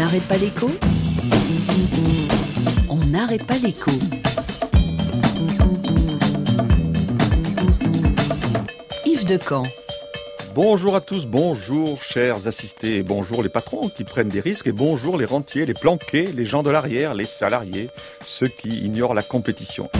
n'arrête pas l'écho On n'arrête pas l'écho. Yves Decamp. Bonjour à tous, bonjour chers assistés, bonjour les patrons qui prennent des risques et bonjour les rentiers, les planqués, les gens de l'arrière, les salariés, ceux qui ignorent la compétition.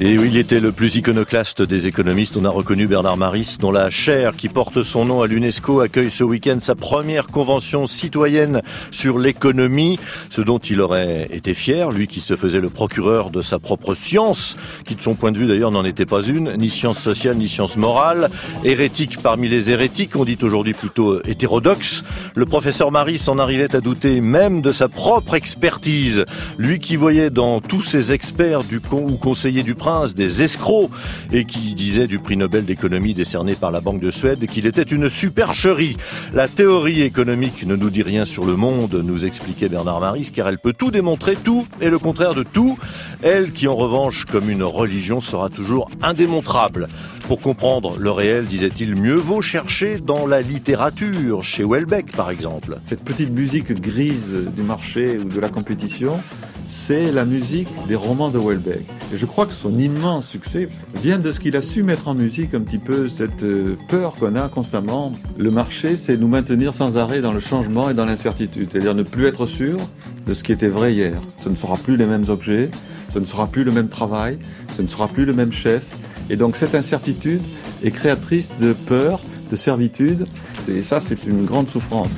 Et oui, il était le plus iconoclaste des économistes. On a reconnu Bernard Maris, dont la chaire qui porte son nom à l'UNESCO accueille ce week-end sa première convention citoyenne sur l'économie, ce dont il aurait été fier, lui qui se faisait le procureur de sa propre science, qui de son point de vue d'ailleurs n'en était pas une, ni science sociale, ni science morale, hérétique parmi les hérétiques, on dit aujourd'hui plutôt hétérodoxe. Le professeur Maris en arrivait à douter même de sa propre expertise, lui qui voyait dans tous ces experts du con ou conseillers du prince des escrocs, et qui disait du prix Nobel d'économie décerné par la Banque de Suède qu'il était une supercherie. La théorie économique ne nous dit rien sur le monde, nous expliquait Bernard Maris, car elle peut tout démontrer, tout et le contraire de tout. Elle qui en revanche, comme une religion, sera toujours indémontrable. Pour comprendre le réel, disait-il, mieux vaut chercher dans la littérature, chez Welbeck par exemple. Cette petite musique grise du marché ou de la compétition, c'est la musique des romans de Welbeck. Et je crois que son immense succès vient de ce qu'il a su mettre en musique un petit peu cette euh, peur qu'on a constamment. Le marché, c'est nous maintenir sans arrêt dans le changement et dans l'incertitude, c'est-à-dire ne plus être sûr de ce qui était vrai hier. Ce ne sera plus les mêmes objets, ce ne sera plus le même travail, ce ne sera plus le même chef. Et donc cette incertitude est créatrice de peur, de servitude, et ça c'est une grande souffrance.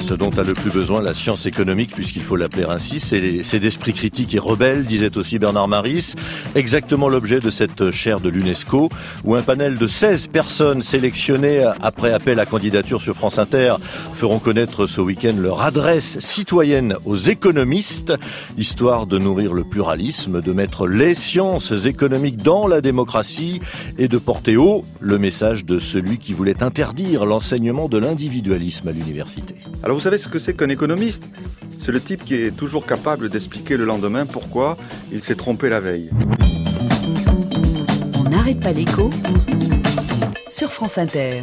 Ce dont a le plus besoin la science économique, puisqu'il faut l'appeler ainsi, c'est d'esprit critique et rebelle, disait aussi Bernard Maris. Exactement l'objet de cette chaire de l'UNESCO, où un panel de 16 personnes sélectionnées après appel à candidature sur France Inter feront connaître ce week-end leur adresse citoyenne aux économistes, histoire de nourrir le pluralisme, de mettre les sciences économiques dans la démocratie et de porter haut le message de celui qui voulait interdire l'enseignement de l'individualisme à l'université. Alors vous savez ce que c'est qu'un économiste? C'est le type qui est toujours capable d'expliquer le lendemain pourquoi il s'est trompé la veille. On n'arrête pas l'écho sur France Inter.